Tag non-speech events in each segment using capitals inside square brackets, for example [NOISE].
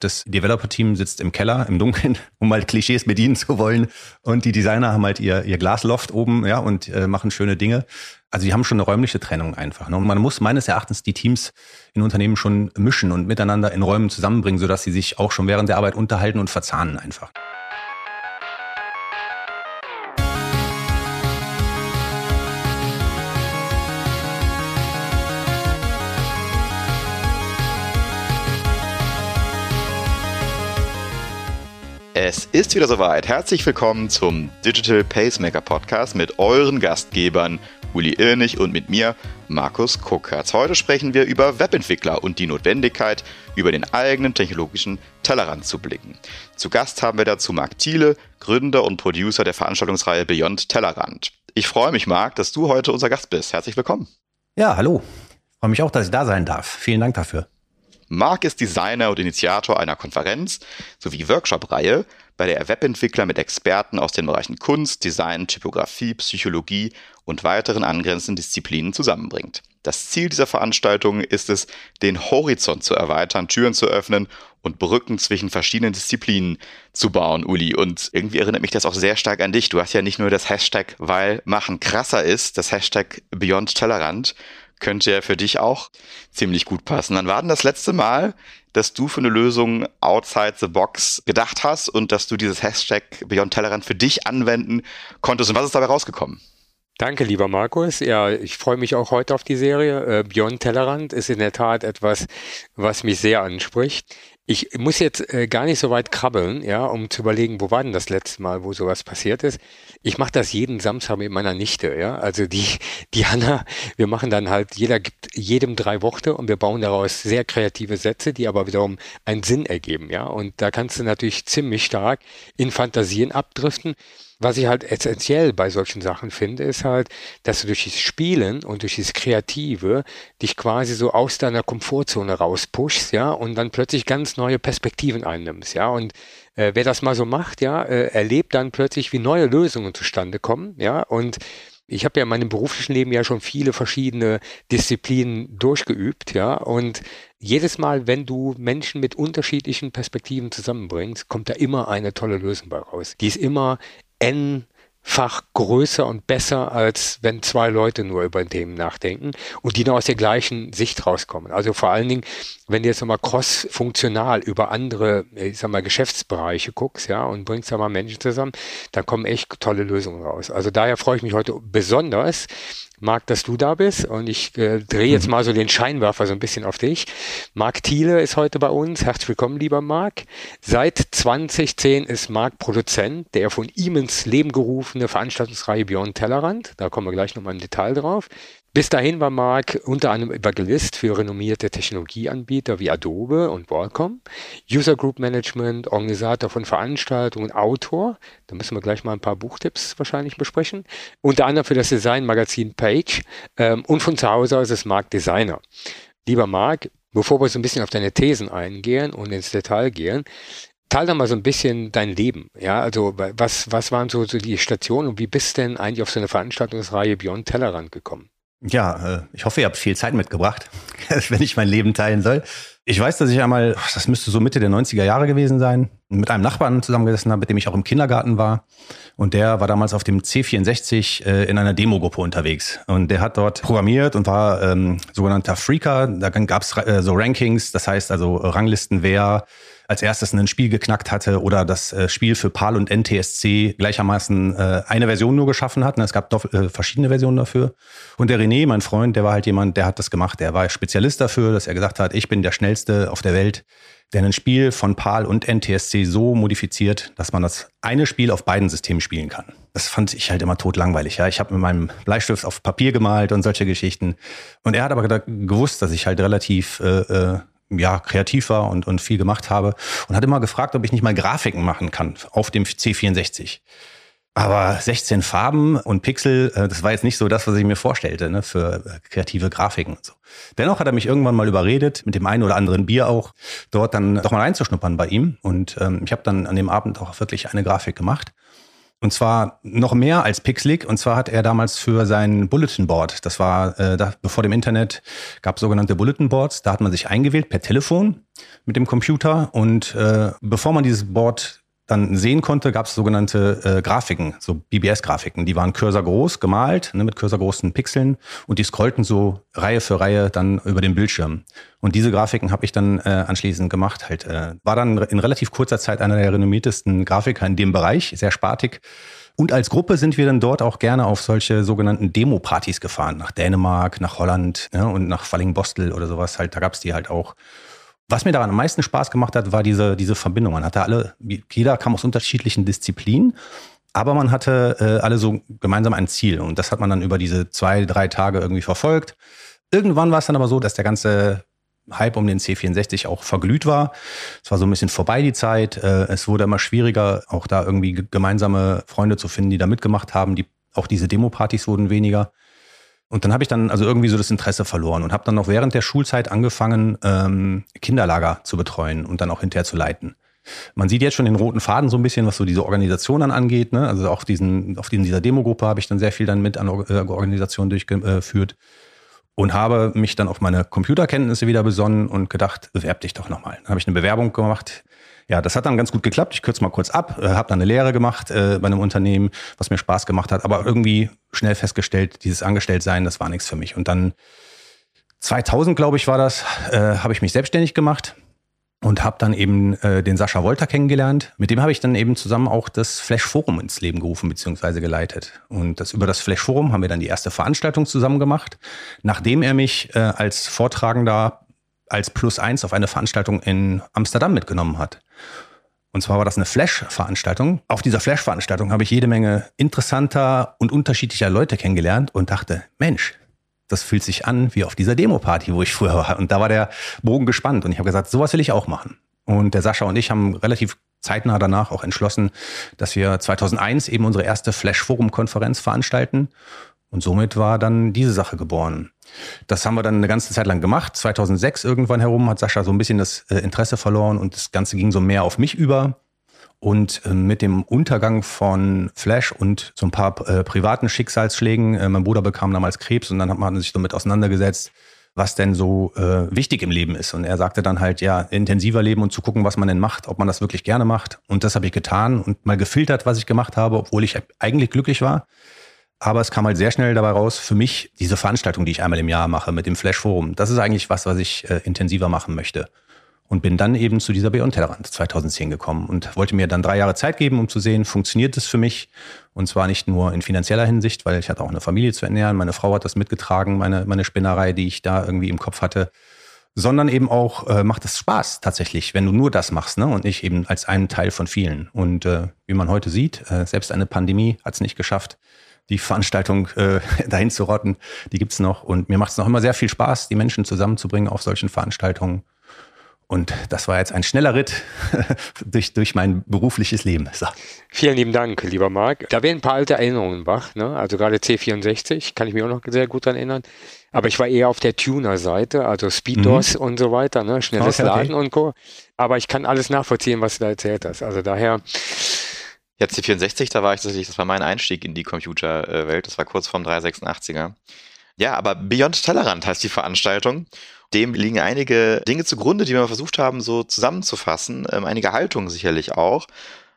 Das Developer-Team sitzt im Keller, im Dunkeln, [LAUGHS] um mal Klischees bedienen zu wollen. Und die Designer haben halt ihr, ihr Glasloft oben, ja, und äh, machen schöne Dinge. Also die haben schon eine räumliche Trennung einfach. Ne? Und man muss meines Erachtens die Teams in Unternehmen schon mischen und miteinander in Räumen zusammenbringen, sodass sie sich auch schon während der Arbeit unterhalten und verzahnen einfach. Es ist wieder soweit. Herzlich willkommen zum Digital Pacemaker Podcast mit euren Gastgebern Uli Irnig und mit mir Markus Kuckertz. Heute sprechen wir über Webentwickler und die Notwendigkeit, über den eigenen technologischen Tellerrand zu blicken. Zu Gast haben wir dazu Marc Thiele, Gründer und Producer der Veranstaltungsreihe Beyond Tellerrand. Ich freue mich, Marc, dass du heute unser Gast bist. Herzlich willkommen. Ja, hallo. Freue mich auch, dass ich da sein darf. Vielen Dank dafür. Mark ist Designer und Initiator einer Konferenz sowie Workshop-Reihe, bei der er Webentwickler mit Experten aus den Bereichen Kunst, Design, Typografie, Psychologie und weiteren angrenzenden Disziplinen zusammenbringt. Das Ziel dieser Veranstaltung ist es, den Horizont zu erweitern, Türen zu öffnen und Brücken zwischen verschiedenen Disziplinen zu bauen, Uli. Und irgendwie erinnert mich das auch sehr stark an dich. Du hast ja nicht nur das Hashtag, weil Machen krasser ist, das Hashtag Beyond Tellerrand, könnte ja für dich auch ziemlich gut passen. Dann war denn das letzte Mal, dass du für eine Lösung outside the box gedacht hast und dass du dieses Hashtag Beyond Tellerrand für dich anwenden konntest. Und was ist dabei rausgekommen? Danke, lieber Markus. Ja, ich freue mich auch heute auf die Serie. Äh, Beyond Tellerrand ist in der Tat etwas, was mich sehr anspricht. Ich muss jetzt äh, gar nicht so weit krabbeln, ja, um zu überlegen, wo war denn das letzte Mal, wo sowas passiert ist. Ich mache das jeden Samstag mit meiner Nichte, ja. Also die, [LAUGHS] die Hanna, wir machen dann halt, jeder gibt jedem drei Worte und wir bauen daraus sehr kreative Sätze, die aber wiederum einen Sinn ergeben, ja. Und da kannst du natürlich ziemlich stark in Fantasien abdriften. Was ich halt essentiell bei solchen Sachen finde, ist halt, dass du durch dieses Spielen und durch dieses Kreative dich quasi so aus deiner Komfortzone rauspushst, ja, und dann plötzlich ganz neue Perspektiven einnimmst, ja. Und äh, wer das mal so macht, ja, äh, erlebt dann plötzlich, wie neue Lösungen zustande kommen, ja, und ich habe ja in meinem beruflichen Leben ja schon viele verschiedene Disziplinen durchgeübt, ja, und jedes Mal, wenn du Menschen mit unterschiedlichen Perspektiven zusammenbringst, kommt da immer eine tolle Lösung bei raus. Die ist immer n-fach größer und besser, als wenn zwei Leute nur über Themen nachdenken und die nur aus der gleichen Sicht rauskommen. Also vor allen Dingen, wenn du jetzt nochmal cross-funktional über andere, ich sag mal, Geschäftsbereiche guckst, ja, und bringst da mal Menschen zusammen, dann kommen echt tolle Lösungen raus. Also daher freue ich mich heute besonders, Marc, dass du da bist und ich äh, drehe jetzt mhm. mal so den Scheinwerfer so ein bisschen auf dich. Marc Thiele ist heute bei uns. Herzlich willkommen, lieber Marc. Seit 2010 ist Marc Produzent der von ihm ins Leben gerufene Veranstaltungsreihe Beyond Tellerrand. Da kommen wir gleich nochmal im Detail drauf. Bis dahin war Mark unter anderem Evangelist für renommierte Technologieanbieter wie Adobe und Qualcomm, User Group Management, Organisator von Veranstaltungen, Autor, da müssen wir gleich mal ein paar Buchtipps wahrscheinlich besprechen, unter anderem für das Design-Magazin Page ähm, und von zu Hause aus ist Mark Designer. Lieber Mark, bevor wir so ein bisschen auf deine Thesen eingehen und ins Detail gehen, teil doch mal so ein bisschen dein Leben. Ja, also was, was waren so, so die Stationen und wie bist denn eigentlich auf so eine Veranstaltungsreihe Beyond Tellerrand gekommen? Ja, äh, ich hoffe, ihr habt viel Zeit mitgebracht, [LAUGHS] wenn ich mein Leben teilen soll. Ich weiß, dass ich einmal, das müsste so Mitte der 90er Jahre gewesen sein, mit einem Nachbarn zusammengesessen habe, mit dem ich auch im Kindergarten war. Und der war damals auf dem C64 äh, in einer Demogruppe unterwegs. Und der hat dort programmiert und war ähm, sogenannter Freaker. Da gab es äh, so Rankings, das heißt also Ranglisten, wer als erstes ein Spiel geknackt hatte oder das äh, Spiel für PAL und NTSC gleichermaßen äh, eine Version nur geschaffen hat. Es gab äh, verschiedene Versionen dafür. Und der René, mein Freund, der war halt jemand, der hat das gemacht. Der war Spezialist dafür, dass er gesagt hat, ich bin der schnellste auf der Welt, der ein Spiel von PAL und NTSC so modifiziert, dass man das eine Spiel auf beiden Systemen spielen kann. Das fand ich halt immer totlangweilig. Ja, ich habe mit meinem Bleistift auf Papier gemalt und solche Geschichten. Und er hat aber gewusst, dass ich halt relativ äh, ja, kreativ war und, und viel gemacht habe und hat immer gefragt, ob ich nicht mal Grafiken machen kann auf dem C64. Aber 16 Farben und Pixel, äh, das war jetzt nicht so das, was ich mir vorstellte, ne, für äh, kreative Grafiken und so. Dennoch hat er mich irgendwann mal überredet, mit dem einen oder anderen Bier auch, dort dann doch mal reinzuschnuppern bei ihm. Und ähm, ich habe dann an dem Abend auch wirklich eine Grafik gemacht. Und zwar noch mehr als Pixlik. Und zwar hat er damals für sein Bulletin Board, das war äh, da, bevor dem Internet, gab sogenannte Bulletin Boards. Da hat man sich eingewählt per Telefon mit dem Computer. Und äh, bevor man dieses Board dann sehen konnte, gab es sogenannte äh, Grafiken, so BBS-Grafiken. Die waren cursorgroß gemalt, ne, mit cursorgroßen Pixeln und die scrollten so Reihe für Reihe dann über den Bildschirm. Und diese Grafiken habe ich dann äh, anschließend gemacht. Halt, äh, war dann in relativ kurzer Zeit einer der renommiertesten Grafiker in dem Bereich, sehr spartig. Und als Gruppe sind wir dann dort auch gerne auf solche sogenannten Demo-Partys gefahren, nach Dänemark, nach Holland ja, und nach Fallingbostel oder sowas. Halt, da gab's die halt auch. Was mir daran am meisten Spaß gemacht hat, war diese, diese Verbindung. Man hatte alle, jeder kam aus unterschiedlichen Disziplinen, aber man hatte äh, alle so gemeinsam ein Ziel. Und das hat man dann über diese zwei, drei Tage irgendwie verfolgt. Irgendwann war es dann aber so, dass der ganze Hype um den C64 auch verglüht war. Es war so ein bisschen vorbei die Zeit. Äh, es wurde immer schwieriger, auch da irgendwie gemeinsame Freunde zu finden, die da mitgemacht haben. Die, auch diese Demo-Partys wurden weniger. Und dann habe ich dann also irgendwie so das Interesse verloren und habe dann noch während der Schulzeit angefangen, ähm, Kinderlager zu betreuen und dann auch hinterher zu leiten. Man sieht jetzt schon den roten Faden so ein bisschen, was so diese Organisation dann angeht. Ne? Also auch diesen, auf diesen, dieser Demogruppe habe ich dann sehr viel dann mit an äh, Organisation durchgeführt und habe mich dann auf meine Computerkenntnisse wieder besonnen und gedacht, bewerb dich doch nochmal. Dann habe ich eine Bewerbung gemacht ja, das hat dann ganz gut geklappt. Ich kürze mal kurz ab, äh, habe dann eine Lehre gemacht äh, bei einem Unternehmen, was mir Spaß gemacht hat, aber irgendwie schnell festgestellt, dieses Angestelltsein, das war nichts für mich. Und dann 2000, glaube ich, war das, äh, habe ich mich selbstständig gemacht und habe dann eben äh, den Sascha Wolter kennengelernt. Mit dem habe ich dann eben zusammen auch das Flash Forum ins Leben gerufen bzw. geleitet. Und das über das Flash Forum haben wir dann die erste Veranstaltung zusammen gemacht, nachdem er mich äh, als Vortragender als Plus eins auf eine Veranstaltung in Amsterdam mitgenommen hat. Und zwar war das eine Flash-Veranstaltung. Auf dieser Flash-Veranstaltung habe ich jede Menge interessanter und unterschiedlicher Leute kennengelernt und dachte, Mensch, das fühlt sich an wie auf dieser Demo-Party, wo ich früher war. Und da war der Bogen gespannt und ich habe gesagt, sowas will ich auch machen. Und der Sascha und ich haben relativ zeitnah danach auch entschlossen, dass wir 2001 eben unsere erste Flash-Forum-Konferenz veranstalten. Und somit war dann diese Sache geboren. Das haben wir dann eine ganze Zeit lang gemacht. 2006 irgendwann herum hat Sascha so ein bisschen das äh, Interesse verloren und das Ganze ging so mehr auf mich über. Und äh, mit dem Untergang von Flash und so ein paar äh, privaten Schicksalsschlägen, äh, mein Bruder bekam damals Krebs und dann hat man sich damit auseinandergesetzt, was denn so wichtig im Leben ist. Und er sagte dann halt, ja, intensiver leben und zu gucken, was man denn macht, ob man das wirklich gerne macht. Und das habe ich getan und mal gefiltert, was ich gemacht habe, obwohl ich eigentlich glücklich war. Aber es kam halt sehr schnell dabei raus, für mich diese Veranstaltung, die ich einmal im Jahr mache mit dem Flash Forum, das ist eigentlich was, was ich äh, intensiver machen möchte. Und bin dann eben zu dieser Beyond Tellerrand 2010 gekommen und wollte mir dann drei Jahre Zeit geben, um zu sehen, funktioniert es für mich? Und zwar nicht nur in finanzieller Hinsicht, weil ich hatte auch eine Familie zu ernähren. Meine Frau hat das mitgetragen, meine, meine Spinnerei, die ich da irgendwie im Kopf hatte. Sondern eben auch, äh, macht es Spaß tatsächlich, wenn du nur das machst, ne? Und nicht eben als einen Teil von vielen. Und äh, wie man heute sieht, äh, selbst eine Pandemie hat es nicht geschafft, die Veranstaltung äh, [LAUGHS] dahin zu rotten. Die gibt's noch. Und mir macht es noch immer sehr viel Spaß, die Menschen zusammenzubringen auf solchen Veranstaltungen. Und das war jetzt ein schneller Ritt [LAUGHS] durch, durch mein berufliches Leben. So. Vielen lieben Dank, lieber Marc. Da werden ein paar alte Erinnerungen wach. Ne? Also gerade C64 kann ich mich auch noch sehr gut daran erinnern. Aber ich war eher auf der Tuner-Seite, also SpeedDOS mhm. und so weiter, ne? schnelles okay, Laden okay. und Co. Aber ich kann alles nachvollziehen, was du da erzählt hast. Also daher ja, C64, da war ich tatsächlich, das war mein Einstieg in die Computerwelt. Das war kurz vorm 386er. Ja, aber Beyond Tellerrand heißt die Veranstaltung. Dem liegen einige Dinge zugrunde, die wir versucht haben, so zusammenzufassen. Ähm, einige Haltungen sicherlich auch.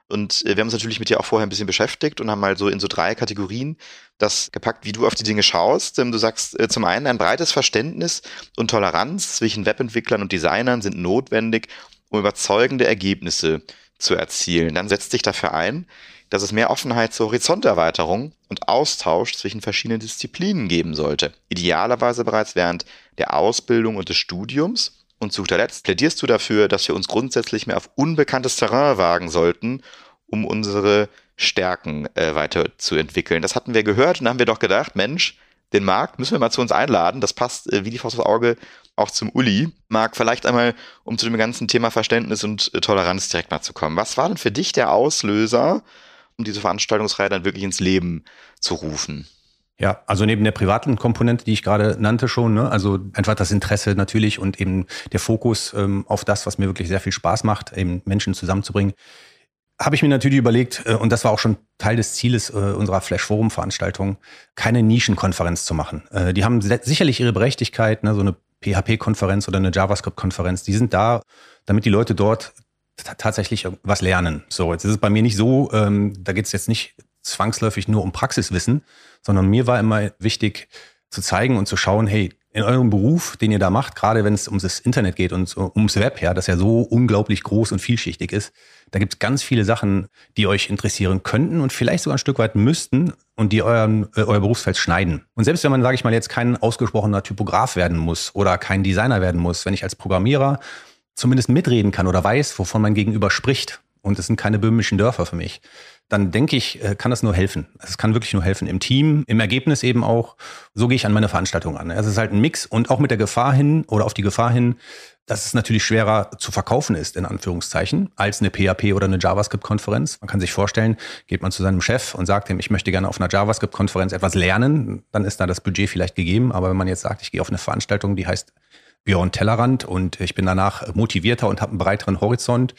Und äh, wir haben uns natürlich mit dir auch vorher ein bisschen beschäftigt und haben mal so in so drei Kategorien das gepackt, wie du auf die Dinge schaust. Ähm, du sagst äh, zum einen, ein breites Verständnis und Toleranz zwischen Webentwicklern und Designern sind notwendig, um überzeugende Ergebnisse zu erzielen. Dann setzt sich dafür ein, dass es mehr Offenheit zur Horizonterweiterung und Austausch zwischen verschiedenen Disziplinen geben sollte. Idealerweise bereits während der Ausbildung und des Studiums. Und zu guter Letzt plädierst du dafür, dass wir uns grundsätzlich mehr auf unbekanntes Terrain wagen sollten, um unsere Stärken äh, weiterzuentwickeln. Das hatten wir gehört und haben wir doch gedacht, Mensch, den Marc müssen wir mal zu uns einladen. Das passt äh, wie die Faust aufs Auge auch zum Uli. Marc, vielleicht einmal, um zu dem ganzen Thema Verständnis und äh, Toleranz direkt mal zu kommen. Was war denn für dich der Auslöser, um diese Veranstaltungsreihe dann wirklich ins Leben zu rufen? Ja, also neben der privaten Komponente, die ich gerade nannte schon, ne, also einfach das Interesse natürlich und eben der Fokus ähm, auf das, was mir wirklich sehr viel Spaß macht, eben Menschen zusammenzubringen, habe ich mir natürlich überlegt, äh, und das war auch schon Teil des Zieles äh, unserer Flash Forum Veranstaltung, keine Nischenkonferenz zu machen. Äh, die haben sicherlich ihre Berechtigkeit, ne, so eine PHP-Konferenz oder eine JavaScript-Konferenz, die sind da, damit die Leute dort tatsächlich was lernen. So, jetzt ist es bei mir nicht so, ähm, da geht es jetzt nicht zwangsläufig nur um Praxiswissen, sondern mir war immer wichtig zu zeigen und zu schauen, hey, in eurem Beruf, den ihr da macht, gerade wenn es um das Internet geht und ums Web her, das ja so unglaublich groß und vielschichtig ist, da gibt es ganz viele Sachen, die euch interessieren könnten und vielleicht sogar ein Stück weit müssten und die euren, äh, euer Berufsfeld schneiden. Und selbst wenn man, sage ich mal, jetzt kein ausgesprochener Typograf werden muss oder kein Designer werden muss, wenn ich als Programmierer zumindest mitreden kann oder weiß, wovon mein Gegenüber spricht, und es sind keine böhmischen Dörfer für mich, dann denke ich, äh, kann das nur helfen. Es kann wirklich nur helfen. Im Team, im Ergebnis eben auch. So gehe ich an meine Veranstaltung an. Es ist halt ein Mix und auch mit der Gefahr hin oder auf die Gefahr hin, dass es natürlich schwerer zu verkaufen ist, in Anführungszeichen, als eine PHP oder eine JavaScript-Konferenz. Man kann sich vorstellen, geht man zu seinem Chef und sagt ihm, ich möchte gerne auf einer JavaScript-Konferenz etwas lernen, dann ist da das Budget vielleicht gegeben. Aber wenn man jetzt sagt, ich gehe auf eine Veranstaltung, die heißt Björn Tellerrand und ich bin danach motivierter und habe einen breiteren Horizont,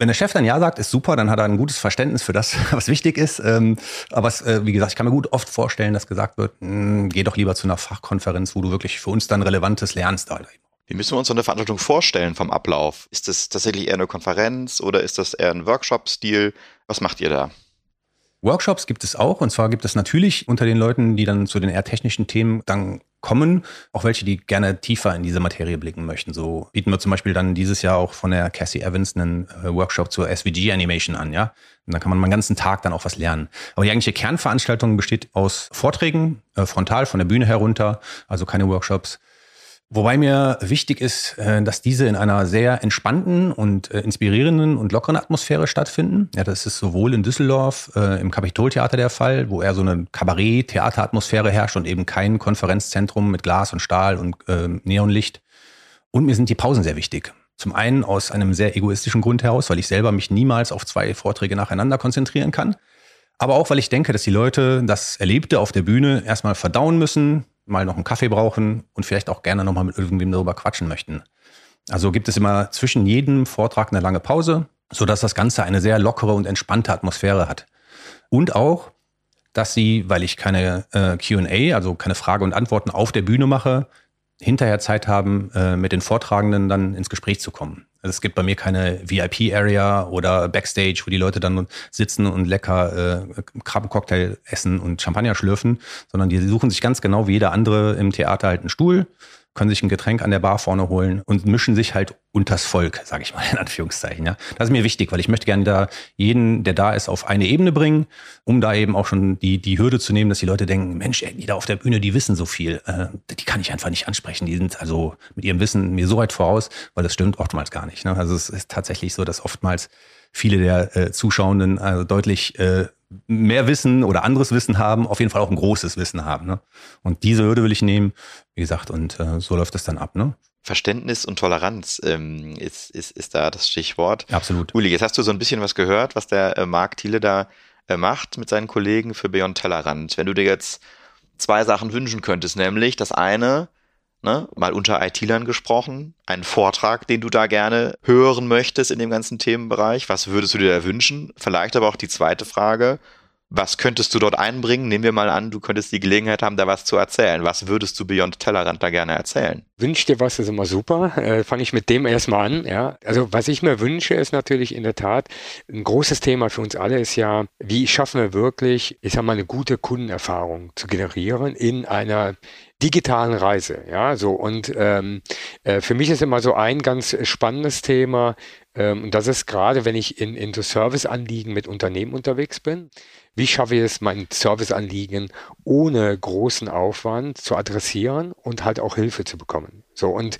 wenn der Chef dann Ja sagt, ist super, dann hat er ein gutes Verständnis für das, [LAUGHS] was wichtig ist. Ähm, aber es, äh, wie gesagt, ich kann mir gut oft vorstellen, dass gesagt wird, hm, geh doch lieber zu einer Fachkonferenz, wo du wirklich für uns dann Relevantes lernst. Wie müssen wir uns so eine Veranstaltung vorstellen vom Ablauf? Ist das tatsächlich eher eine Konferenz oder ist das eher ein Workshop-Stil? Was macht ihr da? Workshops gibt es auch. Und zwar gibt es natürlich unter den Leuten, die dann zu den eher technischen Themen dann kommen, auch welche, die gerne tiefer in diese Materie blicken möchten. So bieten wir zum Beispiel dann dieses Jahr auch von der Cassie Evans einen äh, Workshop zur SVG Animation an, ja. Und da kann man mal einen ganzen Tag dann auch was lernen. Aber die eigentliche Kernveranstaltung besteht aus Vorträgen, äh, frontal von der Bühne herunter, also keine Workshops. Wobei mir wichtig ist, äh, dass diese in einer sehr entspannten und äh, inspirierenden und lockeren Atmosphäre stattfinden. Ja, das ist sowohl in Düsseldorf äh, im Kapitoltheater der Fall, wo eher so eine Kabarett-Theateratmosphäre herrscht und eben kein Konferenzzentrum mit Glas und Stahl und äh, Neonlicht. Und mir sind die Pausen sehr wichtig. Zum einen aus einem sehr egoistischen Grund heraus, weil ich selber mich niemals auf zwei Vorträge nacheinander konzentrieren kann. Aber auch, weil ich denke, dass die Leute das Erlebte auf der Bühne erstmal verdauen müssen, mal noch einen Kaffee brauchen und vielleicht auch gerne nochmal mit irgendwem darüber quatschen möchten. Also gibt es immer zwischen jedem Vortrag eine lange Pause, sodass das Ganze eine sehr lockere und entspannte Atmosphäre hat. Und auch, dass sie, weil ich keine äh, QA, also keine Frage und Antworten auf der Bühne mache, hinterher Zeit haben, äh, mit den Vortragenden dann ins Gespräch zu kommen. Also es gibt bei mir keine VIP-Area oder Backstage, wo die Leute dann sitzen und lecker äh, Krabbencocktail essen und Champagner schlürfen, sondern die suchen sich ganz genau wie jeder andere im Theater halt einen Stuhl, können sich ein Getränk an der Bar vorne holen und mischen sich halt unters Volk, sage ich mal [LAUGHS] in Anführungszeichen. Ja, das ist mir wichtig, weil ich möchte gerne da jeden, der da ist, auf eine Ebene bringen, um da eben auch schon die die Hürde zu nehmen, dass die Leute denken, Mensch, ey, die da auf der Bühne, die wissen so viel, äh, die kann ich einfach nicht ansprechen. Die sind also mit ihrem Wissen mir so weit voraus, weil das stimmt oftmals gar nicht. Ne? Also es ist tatsächlich so, dass oftmals viele der äh, Zuschauenden also deutlich äh, mehr Wissen oder anderes Wissen haben, auf jeden Fall auch ein großes Wissen haben. Ne? Und diese Hürde will ich nehmen, wie gesagt, und äh, so läuft es dann ab. Ne? Verständnis und Toleranz ähm, ist, ist, ist da das Stichwort. Absolut. Uli, jetzt hast du so ein bisschen was gehört, was der äh, Marc Thiele da äh, macht mit seinen Kollegen für Beyond Tellerrand. Wenn du dir jetzt zwei Sachen wünschen könntest, nämlich das eine, ne, mal unter IT-Lern gesprochen, einen Vortrag, den du da gerne hören möchtest in dem ganzen Themenbereich. Was würdest du dir da wünschen? Vielleicht aber auch die zweite Frage, was könntest du dort einbringen? Nehmen wir mal an, du könntest die Gelegenheit haben, da was zu erzählen. Was würdest du Beyond Tellerrand da gerne erzählen? Wünsch dir was, ist immer super. Äh, Fange ich mit dem erstmal an. Ja. Also was ich mir wünsche, ist natürlich in der Tat, ein großes Thema für uns alle ist ja, wie schaffen wir wirklich, ich sag mal, eine gute Kundenerfahrung zu generieren in einer digitalen Reise. Ja, so und ähm, äh, für mich ist immer so ein ganz spannendes Thema, ähm, und das ist gerade, wenn ich in, in so Serviceanliegen mit Unternehmen unterwegs bin, wie schaffe ich es, mein Serviceanliegen ohne großen Aufwand zu adressieren und halt auch Hilfe zu bekommen? So, und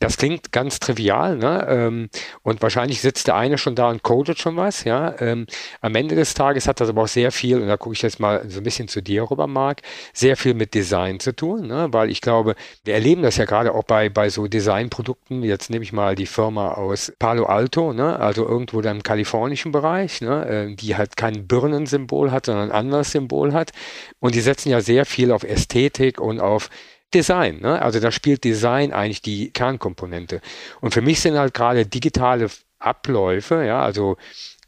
das klingt ganz trivial, ne? Ähm, und wahrscheinlich sitzt der eine schon da und codet schon was, ja. Ähm, am Ende des Tages hat das aber auch sehr viel, und da gucke ich jetzt mal so ein bisschen zu dir rüber, Marc, sehr viel mit Design zu tun, ne? Weil ich glaube, wir erleben das ja gerade auch bei, bei so Designprodukten. Jetzt nehme ich mal die Firma aus Palo Alto, ne? Also irgendwo da im kalifornischen Bereich, ne? Äh, die halt kein Birnensymbol hat, sondern ein anderes Symbol hat. Und die setzen ja sehr viel auf Ästhetik und auf Design. Ne? Also da spielt Design eigentlich die Kernkomponente. Und für mich sind halt gerade digitale Abläufe, ja, also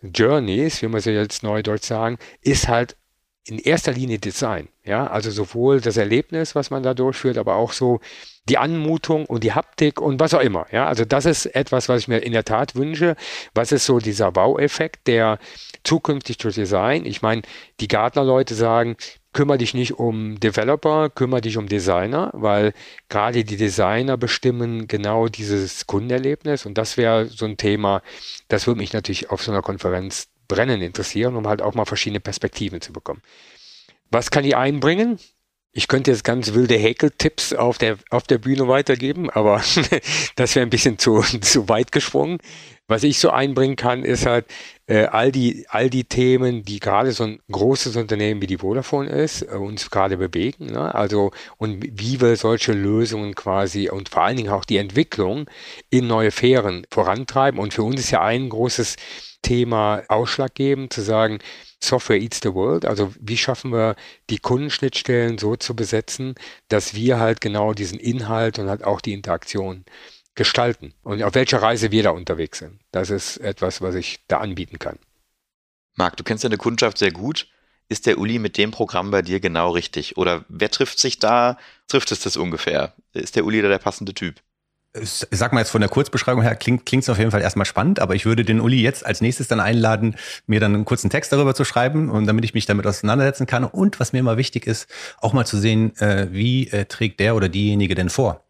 Journeys, wie man sie jetzt neudeutsch sagen, ist halt in erster Linie Design. Ja, also sowohl das Erlebnis, was man da durchführt, aber auch so die Anmutung und die Haptik und was auch immer. Ja, also das ist etwas, was ich mir in der Tat wünsche. Was ist so dieser Wow-Effekt, der zukünftig durch Design, ich meine, die Gartner-Leute sagen, kümmere dich nicht um Developer, kümmere dich um Designer, weil gerade die Designer bestimmen genau dieses Kundenerlebnis und das wäre so ein Thema, das würde mich natürlich auf so einer Konferenz brennend interessieren, um halt auch mal verschiedene Perspektiven zu bekommen. Was kann ich einbringen? Ich könnte jetzt ganz wilde Häkeltipps auf der, auf der Bühne weitergeben, aber [LAUGHS] das wäre ein bisschen zu, [LAUGHS] zu weit gesprungen. Was ich so einbringen kann, ist halt äh, all, die, all die Themen, die gerade so ein großes Unternehmen wie die Vodafone ist, äh, uns gerade bewegen. Ne? Also, und wie wir solche Lösungen quasi und vor allen Dingen auch die Entwicklung in neue Fähren vorantreiben. Und für uns ist ja ein großes Thema ausschlaggebend, zu sagen, Software eats the world. Also wie schaffen wir die Kundenschnittstellen so zu besetzen, dass wir halt genau diesen Inhalt und halt auch die Interaktion gestalten und auf welcher Reise wir da unterwegs sind. Das ist etwas, was ich da anbieten kann. Marc, du kennst deine Kundschaft sehr gut. Ist der Uli mit dem Programm bei dir genau richtig? Oder wer trifft sich da? Trifft es das ungefähr? Ist der Uli da der passende Typ? Ich sag mal jetzt von der Kurzbeschreibung her, klingt es auf jeden Fall erstmal spannend, aber ich würde den Uli jetzt als nächstes dann einladen, mir dann einen kurzen Text darüber zu schreiben und damit ich mich damit auseinandersetzen kann. Und was mir immer wichtig ist, auch mal zu sehen, äh, wie äh, trägt der oder diejenige denn vor.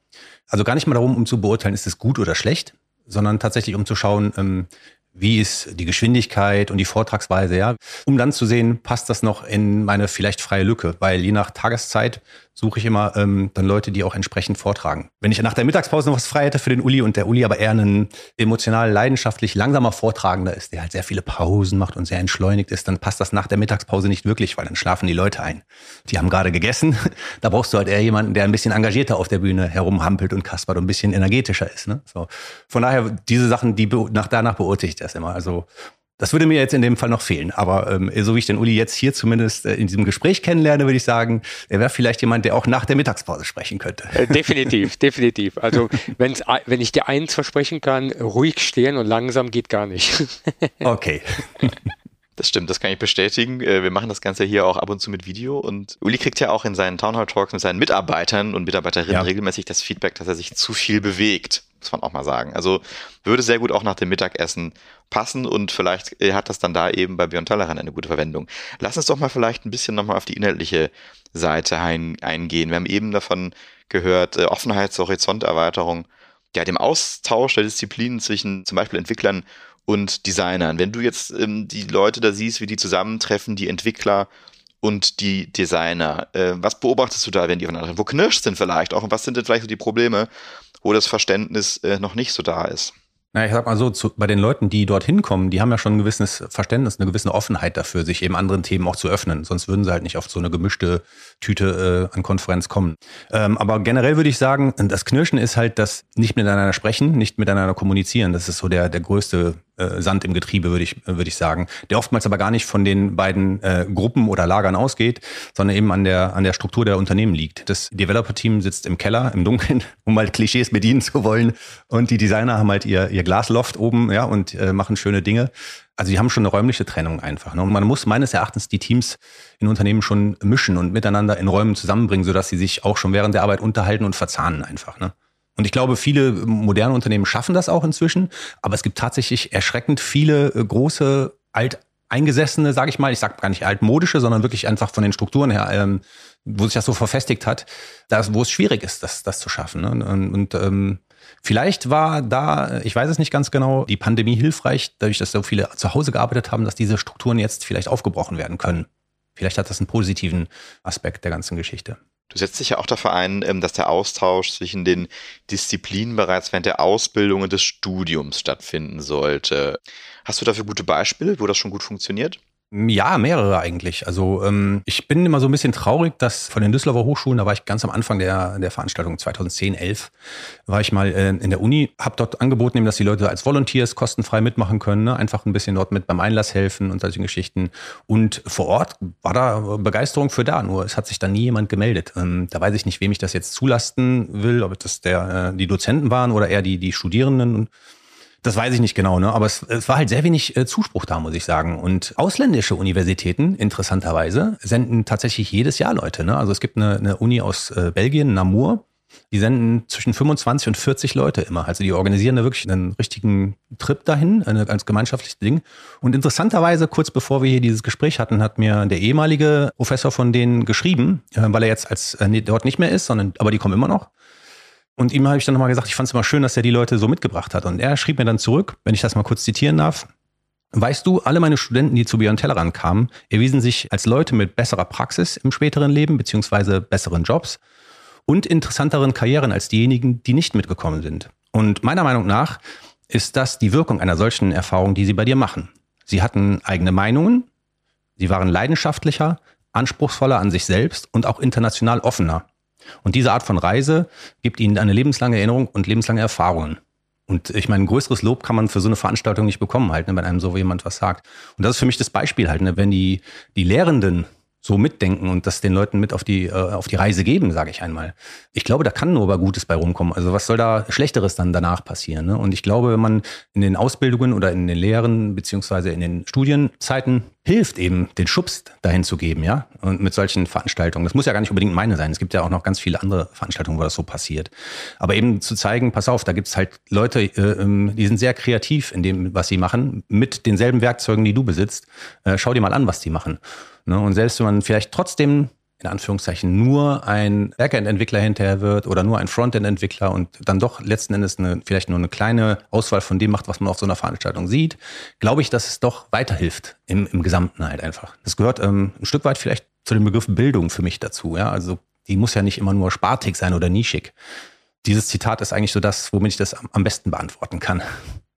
Also gar nicht mal darum, um zu beurteilen, ist es gut oder schlecht, sondern tatsächlich um zu schauen, ähm, wie ist die Geschwindigkeit und die Vortragsweise, ja, um dann zu sehen, passt das noch in meine vielleicht freie Lücke, weil je nach Tageszeit suche ich immer ähm, dann Leute, die auch entsprechend vortragen. Wenn ich nach der Mittagspause noch was frei hätte für den Uli und der Uli aber eher ein emotional, leidenschaftlich langsamer Vortragender ist, der halt sehr viele Pausen macht und sehr entschleunigt ist, dann passt das nach der Mittagspause nicht wirklich, weil dann schlafen die Leute ein. Die haben gerade gegessen. [LAUGHS] Da brauchst du halt eher jemanden, der ein bisschen engagierter auf der Bühne herumhampelt und kaspert und ein bisschen energetischer ist. Ne? So. Von daher, diese Sachen, die nach danach beurteile ich das immer. Also das würde mir jetzt in dem Fall noch fehlen. Aber ähm, so wie ich den Uli jetzt hier zumindest äh, in diesem Gespräch kennenlerne, würde ich sagen, er wäre vielleicht jemand, der auch nach der Mittagspause sprechen könnte. Äh, definitiv, [LAUGHS] definitiv. Also wenn's, wenn ich dir eins versprechen kann, ruhig stehen und langsam geht gar nicht. [LAUGHS] okay. Das stimmt, das kann ich bestätigen. Äh, wir machen das Ganze hier auch ab und zu mit Video und Uli kriegt ja auch in seinen Townhall Talks mit seinen Mitarbeitern und Mitarbeiterinnen ja. regelmäßig das Feedback, dass er sich zu viel bewegt. Muss man auch mal sagen. Also würde sehr gut auch nach dem Mittagessen passen und vielleicht äh, hat das dann da eben bei Björn Tellerrand eine gute Verwendung. Lass uns doch mal vielleicht ein bisschen nochmal auf die inhaltliche Seite ein, eingehen. Wir haben eben davon gehört, äh, Offenheitshorizonterweiterung, ja, dem Austausch der Disziplinen zwischen zum Beispiel Entwicklern und Designern. Wenn du jetzt ähm, die Leute da siehst, wie die zusammentreffen, die Entwickler und die Designer, äh, was beobachtest du da, wenn die voneinander Wo knirscht denn vielleicht auch und was sind denn vielleicht so die Probleme, wo das Verständnis äh, noch nicht so da ist? Na, ich sag mal so, zu, bei den Leuten, die dorthin kommen, die haben ja schon ein gewisses Verständnis, eine gewisse Offenheit dafür, sich eben anderen Themen auch zu öffnen. Sonst würden sie halt nicht auf so eine gemischte Tüte äh, an Konferenz kommen. Ähm, aber generell würde ich sagen, das Knirschen ist halt das nicht miteinander sprechen, nicht miteinander kommunizieren. Das ist so der, der größte äh, Sand im Getriebe, würde ich, würde ich sagen. Der oftmals aber gar nicht von den beiden äh, Gruppen oder Lagern ausgeht, sondern eben an der, an der Struktur der Unternehmen liegt. Das Developer-Team sitzt im Keller, im Dunkeln, [LAUGHS] um halt Klischees bedienen zu wollen. Und die Designer haben halt ihr, ihr Glasloft oben, ja, und äh, machen schöne Dinge. Also die haben schon eine räumliche Trennung einfach. Ne? Und man muss meines Erachtens die Teams in Unternehmen schon mischen und miteinander in Räumen zusammenbringen, sodass sie sich auch schon während der Arbeit unterhalten und verzahnen einfach. Ne? Und ich glaube, viele moderne Unternehmen schaffen das auch inzwischen, aber es gibt tatsächlich erschreckend viele äh, große, alteingesessene, sage ich mal, ich sage gar nicht altmodische, sondern wirklich einfach von den Strukturen her, ähm, wo sich das so verfestigt hat, das, wo es schwierig ist, das, das zu schaffen. Ne? Und, und ähm, vielleicht war da, ich weiß es nicht ganz genau, die Pandemie hilfreich, dadurch, dass so viele zu Hause gearbeitet haben, dass diese Strukturen jetzt vielleicht aufgebrochen werden können. Vielleicht hat das einen positiven Aspekt der ganzen Geschichte. Du setzt dich ja auch dafür ein, ähm, dass der Austausch zwischen den Disziplinen bereits während der Ausbildung und des Studiums stattfinden sollte. Hast du dafür gute Beispiele, wo das schon gut funktioniert? Ja, mehrere eigentlich. Also ähm, ich bin immer so ein bisschen traurig, dass von den Düsseldorfer Hochschulen, da war ich ganz am Anfang der, der Veranstaltung 2010, 11, war ich mal äh, in der Uni, habe dort angeboten, dass die Leute als Volunteers kostenfrei mitmachen können, ne? einfach ein bisschen dort mit beim Einlass helfen und solche Geschichten. Und vor Ort war da Begeisterung für da, nur es hat sich da nie jemand gemeldet. Ähm, da weiß ich nicht, wem ich das jetzt zulasten will, ob das der, äh, die Dozenten waren oder eher die, die Studierenden. Das weiß ich nicht genau, ne? aber es, es war halt sehr wenig äh, Zuspruch da, muss ich sagen. Und ausländische Universitäten, interessanterweise, senden tatsächlich jedes Jahr Leute. Ne? Also es gibt eine, eine Uni aus äh, Belgien, Namur, die senden zwischen 25 und 40 Leute immer. Also die organisieren da wirklich einen richtigen Trip dahin, eine, als gemeinschaftliches Ding. Und interessanterweise, kurz bevor wir hier dieses Gespräch hatten, hat mir der ehemalige Professor von denen geschrieben, äh, weil er jetzt als äh, dort nicht mehr ist, sondern aber die kommen immer noch. Und ihm habe ich dann nochmal gesagt, ich fand es immer schön, dass er die Leute so mitgebracht hat. Und er schrieb mir dann zurück, wenn ich das mal kurz zitieren darf. Weißt du, alle meine Studenten, die zu Beyond Tellerrand kamen, erwiesen sich als Leute mit besserer Praxis im späteren Leben beziehungsweise besseren Jobs und interessanteren Karrieren als diejenigen, die nicht mitgekommen sind. Und meiner Meinung nach ist das die Wirkung einer solchen Erfahrung, die sie bei dir machen. Sie hatten eigene Meinungen, sie waren leidenschaftlicher, anspruchsvoller an sich selbst und auch international offener. Und diese Art von Reise gibt ihnen eine lebenslange Erinnerung und lebenslange Erfahrungen. Und ich meine, ein größeres Lob kann man für so eine Veranstaltung nicht bekommen, halt, ne, wenn einem so jemand was sagt. Und das ist für mich das Beispiel halt, ne, wenn die, die Lehrenden so mitdenken und das den Leuten mit auf die, äh, auf die Reise geben, sage ich einmal. Ich glaube, da kann nur aber Gutes bei rumkommen. Also was soll da Schlechteres dann danach passieren? Ne? Und ich glaube, wenn man in den Ausbildungen oder in den Lehren beziehungsweise in den Studienzeiten hilft eben, den Schubs dahin zu geben, ja. Und mit solchen Veranstaltungen. Das muss ja gar nicht unbedingt meine sein. Es gibt ja auch noch ganz viele andere Veranstaltungen, wo das so passiert. Aber eben zu zeigen, pass auf, da gibt's halt Leute, äh, ähm, die sind sehr kreativ in dem, was sie machen, mit denselben Werkzeugen, die du besitzt. Äh, schau dir mal an, was die machen. Ne? Und selbst wenn man vielleicht trotzdem in Anführungszeichen nur ein Backend-Entwickler hinterher wird oder nur ein Frontend-Entwickler und dann doch letzten Endes eine, vielleicht nur eine kleine Auswahl von dem macht, was man auf so einer Veranstaltung sieht, glaube ich, dass es doch weiterhilft im, im Gesamten halt einfach. Das gehört ähm, ein Stück weit vielleicht zu dem Begriff Bildung für mich dazu. Ja? Also die muss ja nicht immer nur spartig sein oder nischig. Dieses Zitat ist eigentlich so das, womit ich das am besten beantworten kann.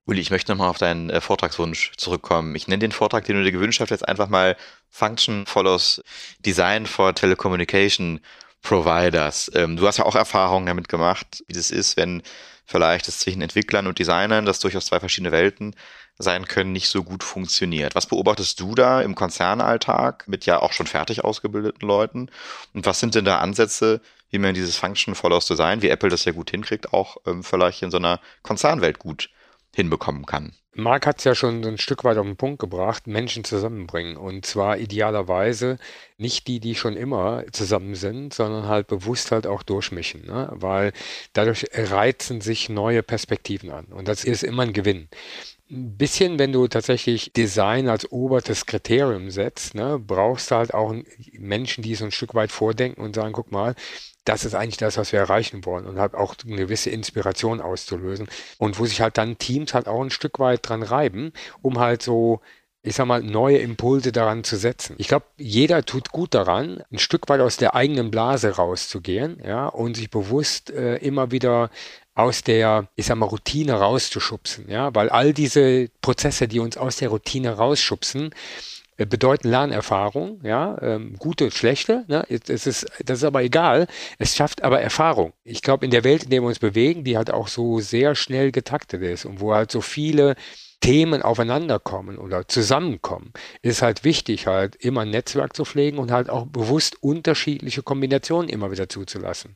Uli, ich möchte nochmal auf deinen äh, Vortragswunsch zurückkommen. Ich nenne den Vortrag, den du dir gewünscht hast, jetzt einfach mal Function follows Design for Telecommunication Providers. Ähm, du hast ja auch Erfahrungen damit gemacht, wie das ist, wenn vielleicht es zwischen Entwicklern und Designern, das durchaus zwei verschiedene Welten sein können, nicht so gut funktioniert. Was beobachtest du da im Konzernalltag mit ja auch schon fertig ausgebildeten Leuten? Und was sind denn da Ansätze, wie man dieses Function follows Design, wie Apple das ja gut hinkriegt, auch ähm, vielleicht in so einer Konzernwelt gut hinbekommen kann. Marc hat es ja schon ein Stück weit auf den Punkt gebracht, Menschen zusammenbringen. Und zwar idealerweise nicht die, die schon immer zusammen sind, sondern halt bewusst halt auch durchmischen. Ne? Weil dadurch reizen sich neue Perspektiven an. Und das ist immer ein Gewinn. Ein bisschen, wenn du tatsächlich Design als oberstes Kriterium setzt, ne, brauchst du halt auch Menschen, die so ein Stück weit vordenken und sagen, guck mal, das ist eigentlich das, was wir erreichen wollen und halt auch eine gewisse Inspiration auszulösen. Und wo sich halt dann Teams halt auch ein Stück weit dran reiben, um halt so ich sag mal, neue Impulse daran zu setzen. Ich glaube, jeder tut gut daran, ein Stück weit aus der eigenen Blase rauszugehen, ja, und sich bewusst äh, immer wieder aus der, ich sag mal, Routine rauszuschubsen, ja, weil all diese Prozesse, die uns aus der Routine rausschubsen, äh, bedeuten Lernerfahrung, ja, ähm, gute, schlechte, ne? es ist, das ist aber egal, es schafft aber Erfahrung. Ich glaube, in der Welt, in der wir uns bewegen, die halt auch so sehr schnell getaktet ist und wo halt so viele Themen aufeinanderkommen oder zusammenkommen, ist halt wichtig, halt immer ein Netzwerk zu pflegen und halt auch bewusst unterschiedliche Kombinationen immer wieder zuzulassen.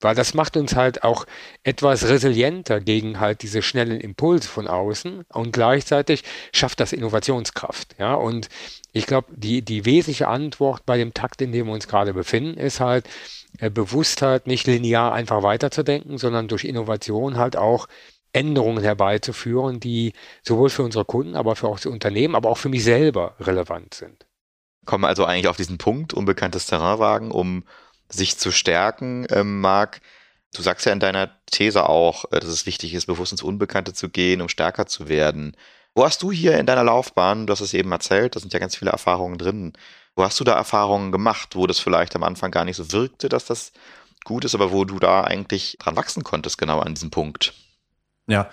Weil das macht uns halt auch etwas resilienter gegen halt diese schnellen Impulse von außen und gleichzeitig schafft das Innovationskraft. Ja, und ich glaube, die, die wesentliche Antwort bei dem Takt, in dem wir uns gerade befinden, ist halt, äh, Bewusstheit nicht linear einfach weiterzudenken, sondern durch Innovation halt auch Änderungen herbeizuführen, die sowohl für unsere Kunden, aber für auch das Unternehmen, aber auch für mich selber relevant sind. Kommen also eigentlich auf diesen Punkt, unbekanntes Terrain wagen, um sich zu stärken, ähm, Marc. Du sagst ja in deiner These auch, äh, dass es wichtig ist, bewusst ins Unbekannte zu gehen, um stärker zu werden. Wo hast du hier in deiner Laufbahn, du hast es eben erzählt, da sind ja ganz viele Erfahrungen drin. Wo hast du da Erfahrungen gemacht, wo das vielleicht am Anfang gar nicht so wirkte, dass das gut ist, aber wo du da eigentlich dran wachsen konntest, genau an diesem Punkt? Ja,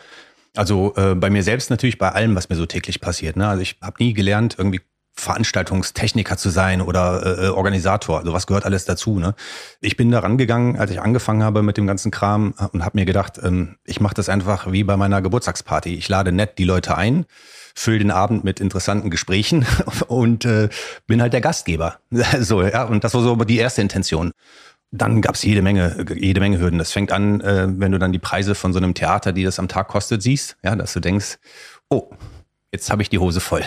also äh, bei mir selbst natürlich bei allem, was mir so täglich passiert. Ne? Also ich habe nie gelernt, irgendwie Veranstaltungstechniker zu sein oder äh, äh, Organisator. Also was gehört alles dazu? Ne? Ich bin da rangegangen, als ich angefangen habe mit dem ganzen Kram äh, und habe mir gedacht, ähm, ich mache das einfach wie bei meiner Geburtstagsparty. Ich lade nett die Leute ein, fülle den Abend mit interessanten Gesprächen [LAUGHS] und äh, bin halt der Gastgeber. [LAUGHS] so ja, und das war so die erste Intention. dann gab es jede Menge, jede Menge Hürden. Das fängt an, äh, wenn du dann die Preise von so einem Theater, die das am Tag kostet, siehst, ja, dass du denkst, oh, jetzt habe ich die Hose voll.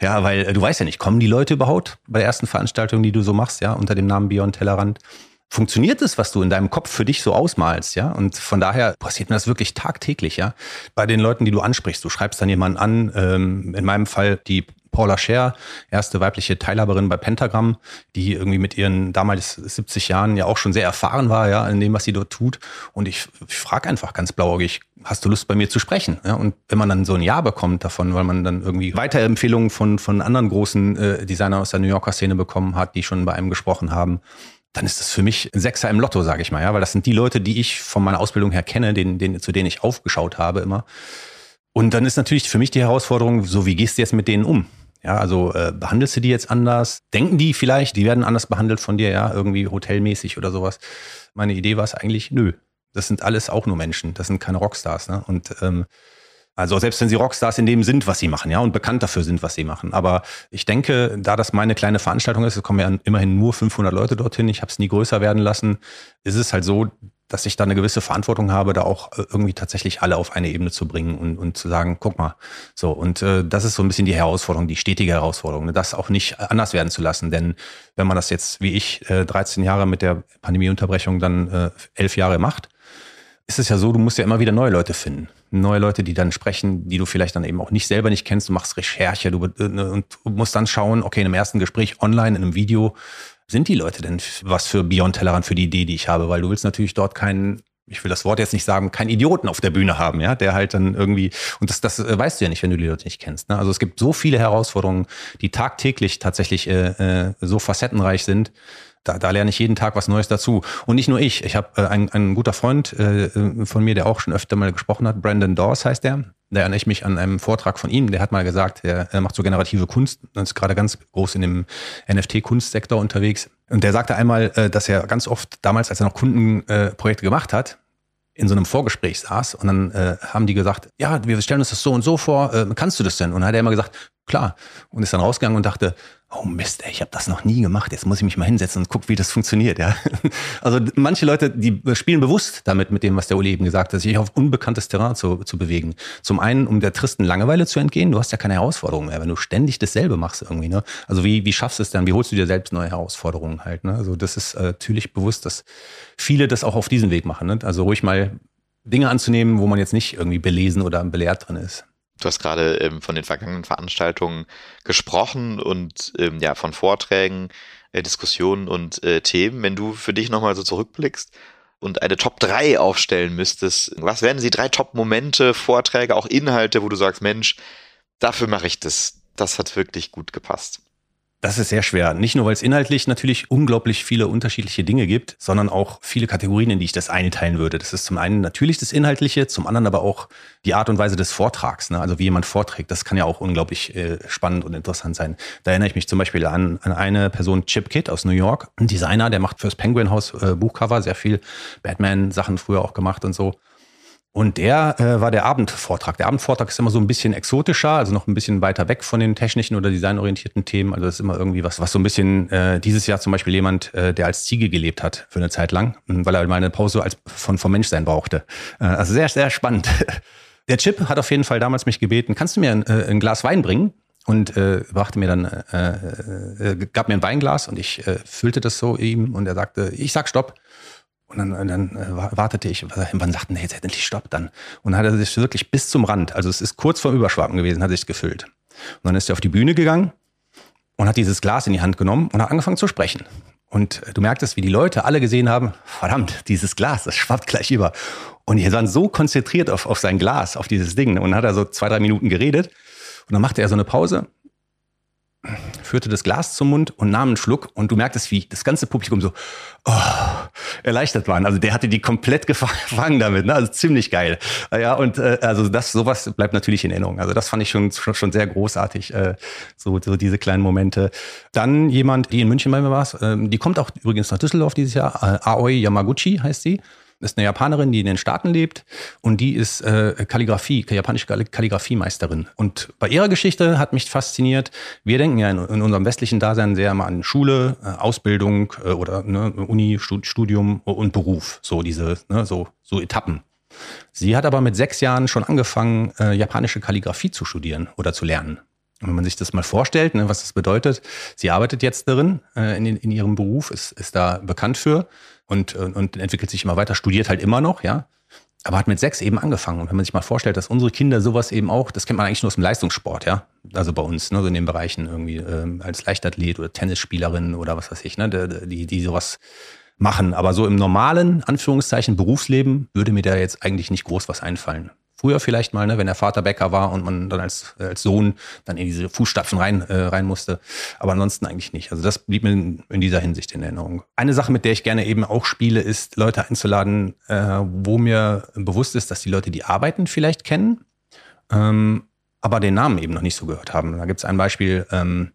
Ja, weil äh, du weißt ja nicht, kommen die Leute überhaupt bei der ersten Veranstaltung, die du so machst, ja, unter dem Namen Beyond Tellerrand? Funktioniert es, was du in deinem Kopf für dich so ausmalst, ja? Und von daher passiert mir das wirklich tagtäglich, ja? Bei den Leuten, die du ansprichst, du schreibst dann jemanden an, ähm, in meinem Fall die Paula Scher, erste weibliche Teilhaberin bei Pentagram, die irgendwie mit ihren damals 70 Jahren ja auch schon sehr erfahren war, ja, in dem, was sie dort tut. Und ich, ich frage einfach ganz blauäugig, hast du Lust bei mir zu sprechen? Ja, und wenn man dann so ein Ja bekommt davon, weil man dann irgendwie Weiterempfehlungen von, von anderen großen äh, Designern aus der New Yorker Szene bekommen hat, die schon bei einem gesprochen haben, dann ist das für mich ein Sechser im Lotto, sage ich mal, ja, weil das sind die Leute, die ich von meiner Ausbildung her kenne, denen, denen, zu denen ich aufgeschaut habe immer. Und dann ist natürlich für mich die Herausforderung, so wie gehst du jetzt mit denen um? Ja, also äh, behandelst du die jetzt anders? Denken die vielleicht, die werden anders behandelt von dir, ja, irgendwie hotelmäßig oder sowas? Meine Idee war es eigentlich, nö. Das sind alles auch nur Menschen, das sind keine Rockstars. Ne? Und ähm, also selbst wenn sie Rockstars in dem sind, was sie machen, ja, und bekannt dafür sind, was sie machen. Aber ich denke, da das meine kleine Veranstaltung ist, es kommen ja immerhin nur 500 Leute dorthin, ich habe es nie größer werden lassen, ist es halt so, dass ich da eine gewisse Verantwortung habe, da auch äh, irgendwie tatsächlich alle auf eine Ebene zu bringen und, und zu sagen, guck mal, so. Und äh, das ist so ein bisschen die Herausforderung, die stetige Herausforderung, ne, das auch nicht anders werden zu lassen. Denn wenn man das jetzt, wie ich, äh, 13 Jahre mit der Pandemieunterbrechung dann äh, elf Jahre macht, ist es ja so, du musst ja immer wieder neue Leute finden. Neue Leute, die dann sprechen, die du vielleicht dann eben auch nicht selber nicht kennst. Du machst Recherche du, äh, ne, und du musst dann schauen, okay, in einem ersten Gespräch online, in einem Video, sind die Leute denn was für Beyond Tellerrand, für die Idee, die ich habe? Weil du willst natürlich dort keinen, ich will das Wort jetzt nicht sagen, keinen Idioten auf der Bühne haben, ja, der halt dann irgendwie, und das, das äh, weißt du ja nicht, wenn du die Leute nicht kennst. Ne? Also es gibt so viele Herausforderungen, die tagtäglich tatsächlich äh, äh, so facettenreich sind. Da, da lerne ich jeden Tag was Neues dazu. Und nicht nur ich. Ich habe äh, einen, einen guter Freund äh, von mir, der auch schon öfter mal gesprochen hat. Brandon Dawes heißt der. Da erinnere ich mich an einem Vortrag von ihm, der hat mal gesagt, er, macht so generative Kunst, ist gerade ganz groß in dem NFT-Kunstsektor unterwegs. Und der sagte einmal, äh, dass er ganz oft damals, als er noch Kundenprojekte gemacht hat, in so einem Vorgespräch saß und dann äh, haben die gesagt, ja, wir stellen uns das so und so vor, äh, kannst du das denn? Und dann hat er immer gesagt, klar. Und ist dann rausgegangen und dachte, oh Mist, ey, ich habe das noch nie gemacht, jetzt muss ich mich mal hinsetzen und gucken, wie das funktioniert. Ja? [LAUGHS] Also manche Leute, die spielen bewusst damit, mit dem, was der Uli eben gesagt hat, sich auf unbekanntes Terrain zu, zu bewegen. Zum einen, um der tristen Langeweile zu entgehen, du hast ja keine Herausforderungen mehr, wenn du ständig dasselbe machst irgendwie. Ne? Also wie, wie schaffst du es dann, wie holst du dir selbst neue Herausforderungen halt? Ne? Also das ist äh, natürlich bewusst, dass viele das auch auf diesen Weg machen. Ne? Also ruhig mal Dinge anzunehmen, wo man jetzt nicht irgendwie belesen oder belehrt drin ist. Du hast gerade ähm, von den vergangenen Veranstaltungen gesprochen und ähm, ja von Vorträgen, äh, Diskussionen und äh, Themen. Wenn du für dich nochmal so zurückblickst und eine Top 3 aufstellen müsstest, was wären die drei Top-Momente, Vorträge, auch Inhalte, wo du sagst, Mensch, dafür mache ich das. Das hat wirklich gut gepasst. Das ist sehr schwer. Nicht nur, weil es inhaltlich natürlich unglaublich viele unterschiedliche Dinge gibt, sondern auch viele Kategorien, in die ich das einteilen würde. Das ist zum einen natürlich das Inhaltliche, zum anderen aber auch die Art und Weise des Vortrags. Ne? Also wie jemand vorträgt, das kann ja auch unglaublich äh, spannend und interessant sein. Da erinnere ich mich zum Beispiel an, an eine Person, Chip Kidd aus New York, ein Designer, der macht fürs Penguin House äh, Buchcover sehr viel Batman-Sachen früher auch gemacht und so. Und der äh, war der Abendvortrag. Der Abendvortrag ist immer so ein bisschen exotischer, also noch ein bisschen weiter weg von den technischen oder designorientierten Themen. Also das ist immer irgendwie was, was so ein bisschen äh, dieses Jahr zum Beispiel jemand, äh, der als Ziege gelebt hat für eine Zeit lang, weil er mal eine Pause als von vom Menschsein brauchte. Äh, also sehr, sehr spannend. [LAUGHS] Der Chip hat auf jeden Fall damals mich gebeten, kannst du mir ein, äh, ein Glas Wein bringen? Und äh, brachte mir dann, äh, äh, gab mir ein Weinglas und ich äh, füllte das so ihm und er sagte, ich sag Stopp. Und dann, dann äh, wartete ich, wann sagten, nee, jetzt endlich Stopp dann. Und dann hat er sich wirklich bis zum Rand, also es ist kurz vor Überschwappen gewesen, hat sich gefüllt. Und dann ist er auf die Bühne gegangen und hat dieses Glas in die Hand genommen und hat angefangen zu sprechen. Und du merktest, wie die Leute alle gesehen haben, verdammt, dieses Glas, das schwappt gleich über. Und die waren so konzentriert auf, auf sein Glas, auf dieses Ding. Und dann hat er so zwei, drei Minuten geredet. Und dann machte er so eine Pause führte das Glas zum Mund und nahm einen Schluck und du merktest, wie das ganze Publikum so oh, erleichtert waren. Also der hatte die komplett gefangen damit, ne? also ziemlich geil. Ja, und äh, also das sowas bleibt natürlich in Erinnerung. Also das fand ich schon schon sehr großartig, äh, so, so diese kleinen Momente. Dann jemand, die in München bei mir war, äh, die kommt auch übrigens nach Düsseldorf dieses Jahr, äh, Aoi Yamaguchi heißt sie ist eine Japanerin, die in den Staaten lebt und die ist äh, Kalligrafie, japanische Kalligrafiemeisterin. Und bei ihrer Geschichte hat mich fasziniert, wir denken ja in, in unserem westlichen Dasein sehr mal an Schule, äh, Ausbildung äh, oder ne, Uni, Studium und Beruf, so diese, ne, so, so Etappen. Sie hat aber mit sechs Jahren schon angefangen, äh, japanische Kalligrafie zu studieren oder zu lernen. Und wenn man sich das mal vorstellt, ne, was das bedeutet, sie arbeitet jetzt darin äh, in, in ihrem Beruf, ist, ist da bekannt für und, und, und entwickelt sich immer weiter, studiert halt immer noch, ja. Aber hat mit sechs eben angefangen. Und wenn man sich mal vorstellt, dass unsere Kinder sowas eben auch, das kennt man eigentlich nur aus dem Leistungssport, ja. Also bei uns, ne, so in den Bereichen irgendwie ähm, als Leichtathlet oder Tennisspielerin oder was weiß ich, ne, die, die sowas machen. Aber so im normalen, Anführungszeichen, Berufsleben würde mir da jetzt eigentlich nicht groß was einfallen. Früher vielleicht mal, ne, wenn der Vater Bäcker war und man dann als, als Sohn dann in diese Fußstapfen rein, äh, rein musste. Aber ansonsten eigentlich nicht. Also das blieb mir in, in, dieser Hinsicht in Erinnerung. Eine Sache, mit der ich gerne eben auch spiele, ist, Leute einzuladen, äh, wo mir bewusst ist, dass die Leute, die arbeiten, vielleicht kennen, ähm, aber den Namen eben noch nicht so gehört haben. Da gibt es ein Beispiel, ähm,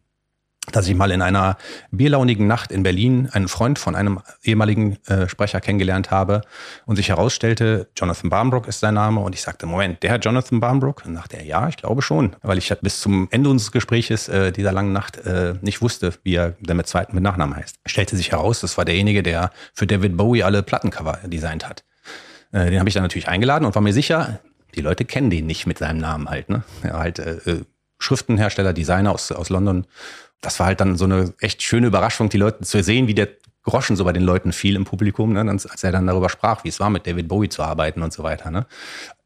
dass ich mal in einer bierlaunigen Nacht in Berlin einen Freund von einem ehemaligen äh, Sprecher kennengelernt habe und sich herausstellte, Jonathan Barnbrook ist sein Name und ich sagte, Moment, der Herr Jonathan Barnbrook? Und dachte er, ja, ich glaube schon, weil ich bis zum Ende unseres Gespräches äh, dieser langen Nacht äh, nicht wusste, wie er denn mit zweiten mit Nachnamen heißt. Stellte sich heraus, das war derjenige, der für David Bowie alle Plattencover designt hat. Äh, den habe ich dann natürlich eingeladen und war mir sicher, die Leute kennen den nicht mit seinem Namen halt, ne? Ja, halt äh, äh Schriftenhersteller, Designer aus, aus London das war halt dann so eine echt schöne Überraschung, die Leute zu sehen, wie der Groschen so bei den Leuten fiel im Publikum, ne, als er dann darüber sprach, wie es war, mit David Bowie zu arbeiten und so weiter. Ne?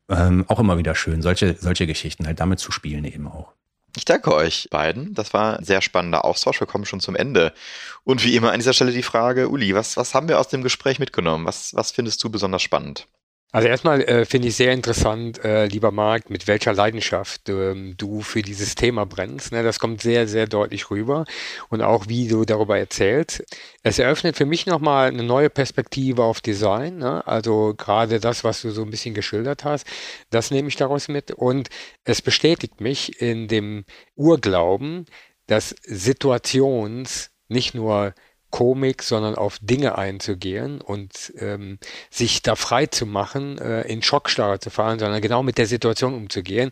Ähm, auch immer wieder schön, solche, solche Geschichten halt damit zu spielen eben auch. Ich danke euch beiden. Das war ein sehr spannender Austausch. Wir kommen schon zum Ende. Und wie immer an dieser Stelle die Frage, Uli, was, was haben wir aus dem Gespräch mitgenommen? Was, was findest du besonders spannend? Also erstmal äh, finde ich sehr interessant, äh, lieber Marc, mit welcher Leidenschaft ähm, du für dieses Thema brennst. Ne? Das kommt sehr, sehr deutlich rüber und auch wie du darüber erzählst. Es eröffnet für mich nochmal eine neue Perspektive auf Design. Ne? Also gerade das, was du so ein bisschen geschildert hast, das nehme ich daraus mit und es bestätigt mich in dem Urglauben, dass Situations nicht nur Komik, sondern auf Dinge einzugehen und ähm, sich da frei zu machen, äh, in Schockstarre zu fallen, sondern genau mit der Situation umzugehen.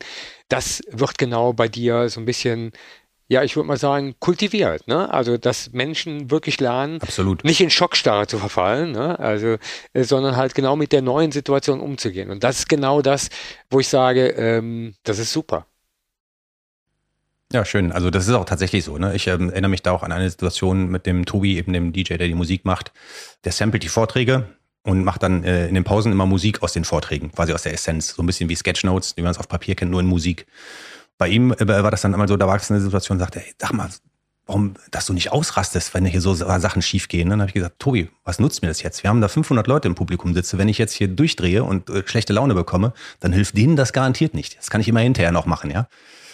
Das wird genau bei dir so ein bisschen ja, ich würde mal sagen, kultiviert. Ne? Also, dass Menschen wirklich lernen, Absolut. nicht in Schockstarre zu verfallen, ne? also, äh, sondern halt genau mit der neuen Situation umzugehen. Und das ist genau das, wo ich sage, ähm, das ist super. Ja, schön. Also das ist auch tatsächlich so. Ne? Ich ähm, erinnere mich da auch an eine Situation mit dem Tobi, eben dem DJ, der die Musik macht. Der samplet die Vorträge und macht dann äh, in den Pausen immer Musik aus den Vorträgen, quasi aus der Essenz. So ein bisschen wie Sketchnotes, wie man es auf Papier kennt, nur in Musik. Bei ihm äh, war das dann einmal so, da war es eine Situation, sagte, ey, sag mal, warum, dass du nicht ausrastest, wenn hier so Sachen schiefgehen. Ne? Dann habe ich gesagt, Tobi, was nutzt mir das jetzt? Wir haben da 500 Leute im Publikum sitzen. Wenn ich jetzt hier durchdrehe und äh, schlechte Laune bekomme, dann hilft denen das garantiert nicht. Das kann ich immer hinterher noch machen, ja.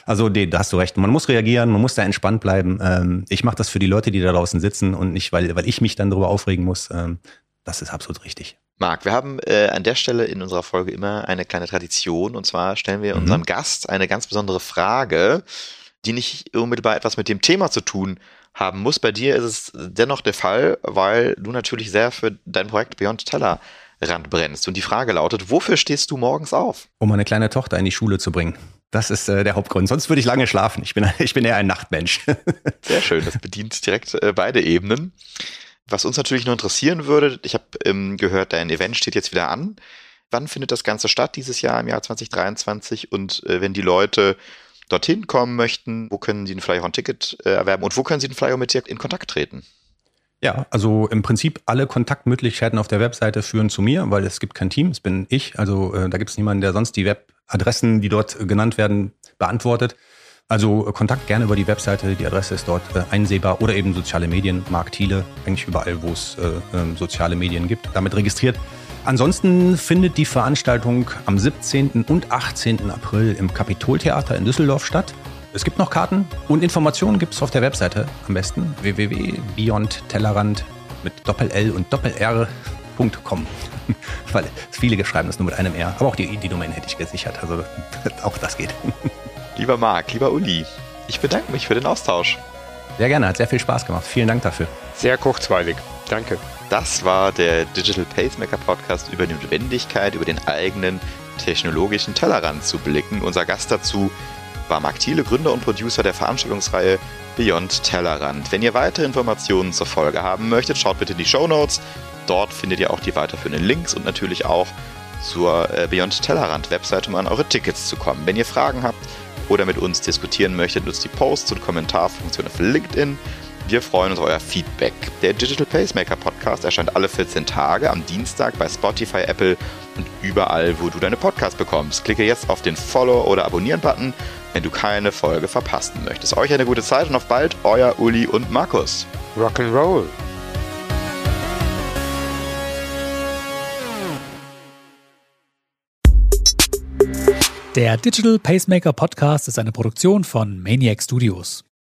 Also nee, da hast du recht. Man muss reagieren, man muss da entspannt bleiben. Ähm, ich mache das für die Leute, die da draußen sitzen und nicht, weil, weil ich mich dann darüber aufregen muss. Ähm, das ist absolut richtig. Marc, wir haben äh, an der Stelle in unserer Folge immer eine kleine Tradition und zwar stellen wir mhm. unserem Gast eine ganz besondere Frage, die nicht unmittelbar etwas mit dem Thema zu tun haben muss. Bei dir ist es dennoch der Fall, weil du natürlich sehr für dein Projekt Beyond Teller Rand brennst. Und die Frage lautet, wofür stehst du morgens auf? Um meine kleine Tochter in die Schule zu bringen. Das ist äh, der Hauptgrund. Sonst würde ich lange schlafen. Ich bin, [LAUGHS] ich bin eher ein Nachtmensch. [LAUGHS] Sehr schön. Das bedient direkt äh, beide Ebenen. Was uns natürlich nur interessieren würde, ich habe ähm, gehört, dein Event steht jetzt wieder an. Wann findet das Ganze statt dieses Jahr im Jahr 2023? Und äh, wenn die Leute dorthin kommen möchten, wo können sie den Flyer on Ticket äh, erwerben und wo können sie den Flyer mit dir in Kontakt treten? Ja, also im Prinzip alle Kontaktmöglichkeiten auf der Webseite führen zu mir, weil es gibt kein Team, es bin ich. Also äh, da gibt es niemanden, der sonst die Webadressen, die dort genannt werden, beantwortet. Also äh, Kontakt gerne über die Webseite, die Adresse ist dort äh, einsehbar oder eben soziale Medien, Mark Thiele, eigentlich überall, wo es äh, ähm, soziale Medien gibt, damit registriert. Ansonsten findet die Veranstaltung am 17. und 18. April im Kapitoltheater in Düsseldorf statt. Es gibt noch Karten und Informationen gibt es auf der Webseite am besten www.beyondtellerrand mit Doppel-L und Doppel-R.com. [LAUGHS] Weil viele schreiben das nur mit einem R. Aber auch die, die Domain hätte ich gesichert. Also [LAUGHS] auch das geht. [LAUGHS] Lieber Marc, lieber Uli, ich bedanke mich für den Austausch. Sehr gerne, hat sehr viel Spaß gemacht. Vielen Dank dafür. Sehr kurzweilig. Danke. Das war der Digital Pacemaker Podcast über die Notwendigkeit, über den eigenen technologischen Tellerrand zu blicken. Unser Gast dazu war Mark Thiele, Gründer und Producer der Veranstaltungsreihe Beyond Tellerrand. Wenn ihr weitere Informationen zur Folge haben möchtet, schaut bitte in die Show Notes. Dort findet ihr auch die weiterführenden Links und natürlich auch zur äh, Beyond Tellerrand Webseite, um an eure Tickets zu kommen. Wenn ihr Fragen habt oder mit uns diskutieren möchtet, nutzt die Posts und Kommentarfunktion auf LinkedIn. Wir freuen uns auf euer Feedback. Der Digital Pacemaker Podcast erscheint alle 14 Tage am Dienstag bei Spotify, Apple und überall, wo du deine Podcasts bekommst. Klicke jetzt auf den Follow- oder Abonnieren-Button, wenn du keine Folge verpassen möchtest. Euch eine gute Zeit und auf bald, euer Uli und Markus. Rock'n'Roll. Der Digital Pacemaker Podcast ist eine Produktion von Maniac Studios.